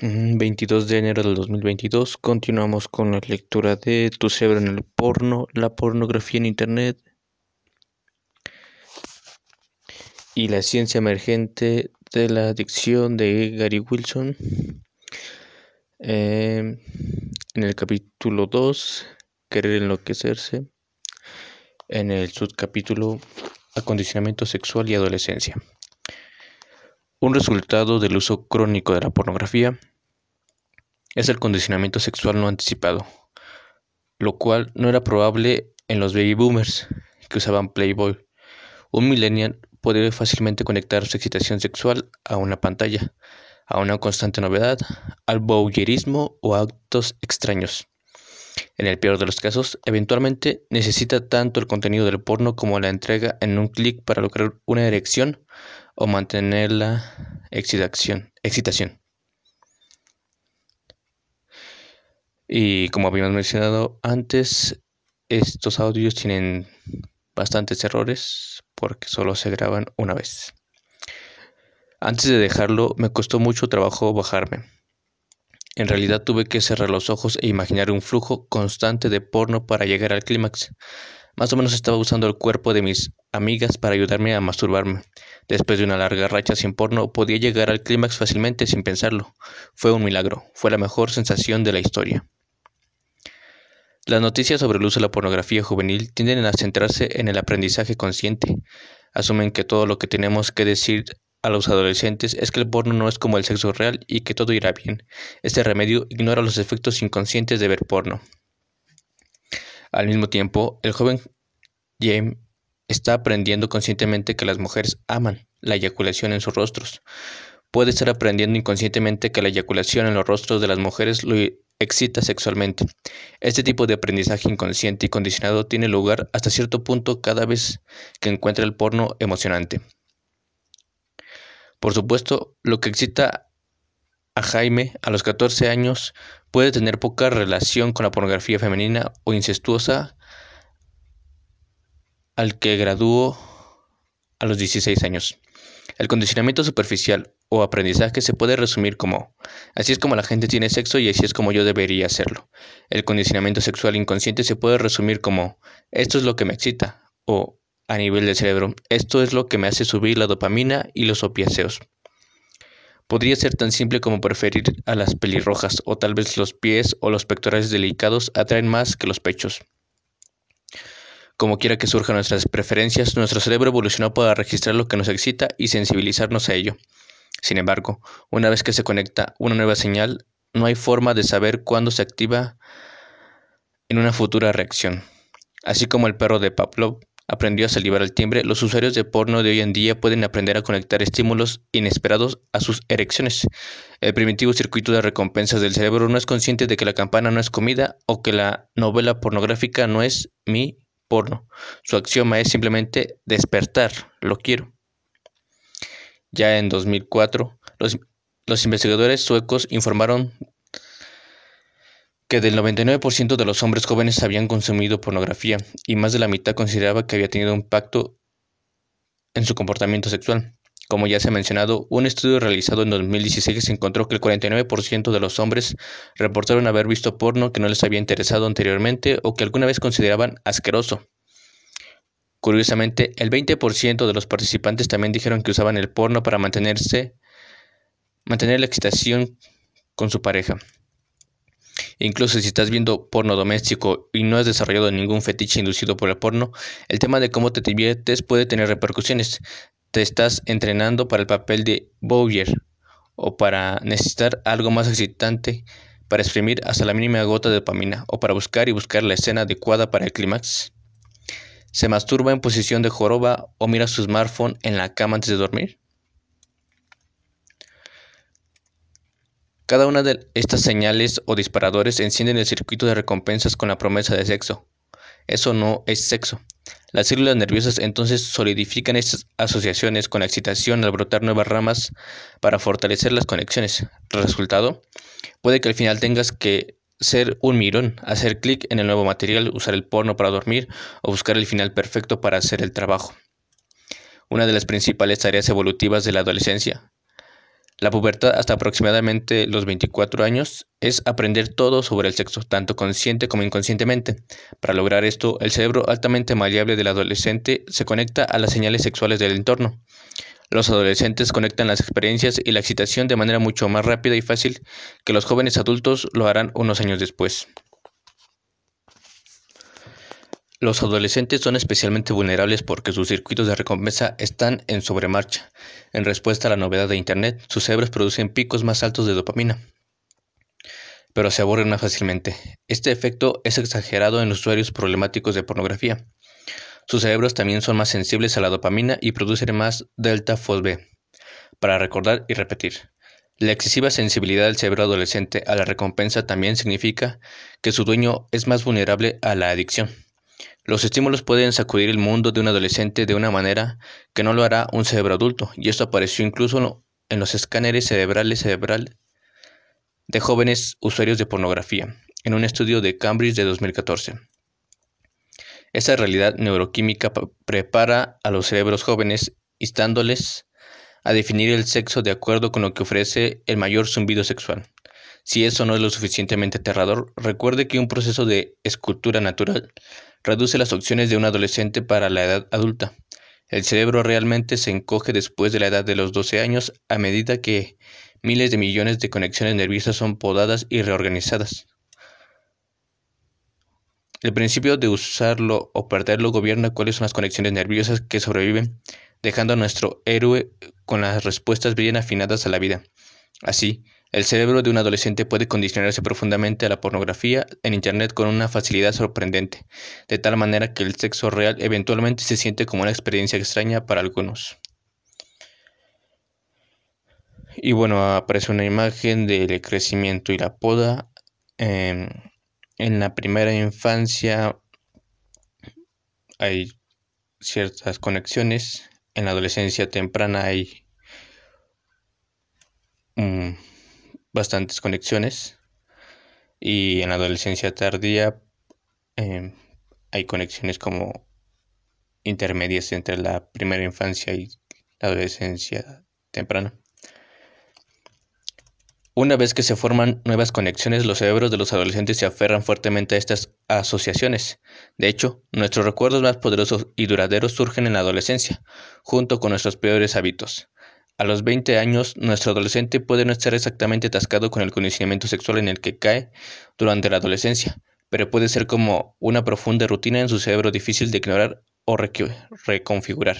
22 de enero del 2022 continuamos con la lectura de Tu cerebro en el porno, la pornografía en internet y la ciencia emergente de la adicción de Gary Wilson. Eh, en el capítulo 2, Querer enloquecerse. En el subcapítulo Acondicionamiento sexual y adolescencia. Un resultado del uso crónico de la pornografía es el condicionamiento sexual no anticipado, lo cual no era probable en los baby boomers que usaban Playboy. Un millennial puede fácilmente conectar su excitación sexual a una pantalla, a una constante novedad, al voyeurismo o a actos extraños. En el peor de los casos, eventualmente necesita tanto el contenido del porno como la entrega en un clic para lograr una erección o mantener la excitación. excitación. Y como habíamos mencionado antes, estos audios tienen bastantes errores porque solo se graban una vez. Antes de dejarlo me costó mucho trabajo bajarme. En realidad tuve que cerrar los ojos e imaginar un flujo constante de porno para llegar al clímax. Más o menos estaba usando el cuerpo de mis amigas para ayudarme a masturbarme. Después de una larga racha sin porno, podía llegar al clímax fácilmente sin pensarlo. Fue un milagro, fue la mejor sensación de la historia. Las noticias sobre el uso de la pornografía juvenil tienden a centrarse en el aprendizaje consciente. Asumen que todo lo que tenemos que decir a los adolescentes es que el porno no es como el sexo real y que todo irá bien. Este remedio ignora los efectos inconscientes de ver porno. Al mismo tiempo, el joven James está aprendiendo conscientemente que las mujeres aman la eyaculación en sus rostros. Puede estar aprendiendo inconscientemente que la eyaculación en los rostros de las mujeres lo excita sexualmente. Este tipo de aprendizaje inconsciente y condicionado tiene lugar hasta cierto punto cada vez que encuentra el porno emocionante. Por supuesto, lo que excita a Jaime a los 14 años puede tener poca relación con la pornografía femenina o incestuosa al que graduó a los 16 años. El condicionamiento superficial o aprendizaje se puede resumir como, así es como la gente tiene sexo y así es como yo debería hacerlo. El condicionamiento sexual inconsciente se puede resumir como, esto es lo que me excita, o a nivel del cerebro, esto es lo que me hace subir la dopamina y los opiáceos. Podría ser tan simple como preferir a las pelirrojas, o tal vez los pies o los pectorales delicados atraen más que los pechos. Como quiera que surjan nuestras preferencias, nuestro cerebro evolucionó para registrar lo que nos excita y sensibilizarnos a ello. Sin embargo, una vez que se conecta una nueva señal, no hay forma de saber cuándo se activa en una futura reacción. Así como el perro de Pavlov aprendió a salivar al timbre, los usuarios de porno de hoy en día pueden aprender a conectar estímulos inesperados a sus erecciones. El primitivo circuito de recompensas del cerebro no es consciente de que la campana no es comida o que la novela pornográfica no es mi porno. Su axioma es simplemente despertar, lo quiero. Ya en 2004, los, los investigadores suecos informaron que del 99% de los hombres jóvenes habían consumido pornografía y más de la mitad consideraba que había tenido impacto en su comportamiento sexual. Como ya se ha mencionado, un estudio realizado en 2016 encontró que el 49% de los hombres reportaron haber visto porno que no les había interesado anteriormente o que alguna vez consideraban asqueroso. Curiosamente, el 20% de los participantes también dijeron que usaban el porno para mantenerse mantener la excitación con su pareja. Incluso si estás viendo porno doméstico y no has desarrollado ningún fetiche inducido por el porno, el tema de cómo te diviertes puede tener repercusiones. Te estás entrenando para el papel de Bowyer o para necesitar algo más excitante para exprimir hasta la mínima gota de dopamina o para buscar y buscar la escena adecuada para el clímax. ¿Se masturba en posición de joroba o mira su smartphone en la cama antes de dormir? Cada una de estas señales o disparadores encienden el circuito de recompensas con la promesa de sexo. Eso no es sexo. Las células nerviosas entonces solidifican estas asociaciones con la excitación al brotar nuevas ramas para fortalecer las conexiones. Resultado, puede que al final tengas que ser un mirón, hacer clic en el nuevo material, usar el porno para dormir o buscar el final perfecto para hacer el trabajo. Una de las principales tareas evolutivas de la adolescencia La pubertad hasta aproximadamente los 24 años es aprender todo sobre el sexo, tanto consciente como inconscientemente. Para lograr esto, el cerebro altamente maleable del adolescente se conecta a las señales sexuales del entorno. Los adolescentes conectan las experiencias y la excitación de manera mucho más rápida y fácil que los jóvenes adultos lo harán unos años después. Los adolescentes son especialmente vulnerables porque sus circuitos de recompensa están en sobremarcha. En respuesta a la novedad de Internet, sus cerebros producen picos más altos de dopamina, pero se aburren más fácilmente. Este efecto es exagerado en los usuarios problemáticos de pornografía. Sus cerebros también son más sensibles a la dopamina y producen más delta FOSB para recordar y repetir. La excesiva sensibilidad del cerebro adolescente a la recompensa también significa que su dueño es más vulnerable a la adicción. Los estímulos pueden sacudir el mundo de un adolescente de una manera que no lo hará un cerebro adulto, y esto apareció incluso en los escáneres cerebrales cerebral de jóvenes usuarios de pornografía, en un estudio de Cambridge de 2014. Esta realidad neuroquímica prepara a los cerebros jóvenes, instándoles a definir el sexo de acuerdo con lo que ofrece el mayor zumbido sexual. Si eso no es lo suficientemente aterrador, recuerde que un proceso de escultura natural reduce las opciones de un adolescente para la edad adulta. El cerebro realmente se encoge después de la edad de los 12 años a medida que miles de millones de conexiones nerviosas son podadas y reorganizadas. El principio de usarlo o perderlo gobierna cuáles son las conexiones nerviosas que sobreviven, dejando a nuestro héroe con las respuestas bien afinadas a la vida. Así, el cerebro de un adolescente puede condicionarse profundamente a la pornografía en Internet con una facilidad sorprendente, de tal manera que el sexo real eventualmente se siente como una experiencia extraña para algunos. Y bueno, aparece una imagen del crecimiento y la poda. Em, en la primera infancia hay ciertas conexiones, en la adolescencia temprana hay bastantes conexiones y en la adolescencia tardía em, hay conexiones como intermedias entre la primera infancia y la adolescencia temprana. Una vez que se forman nuevas conexiones, los cerebros de los adolescentes se aferran fuertemente a estas asociaciones. De hecho, nuestros recuerdos más poderosos y duraderos surgen en la adolescencia, junto con nuestros peores hábitos. A los 20 años, nuestro adolescente puede no estar exactamente atascado con el conocimiento sexual en el que cae durante la adolescencia, pero puede ser como una profunda rutina en su cerebro difícil de ignorar o reconfigurar.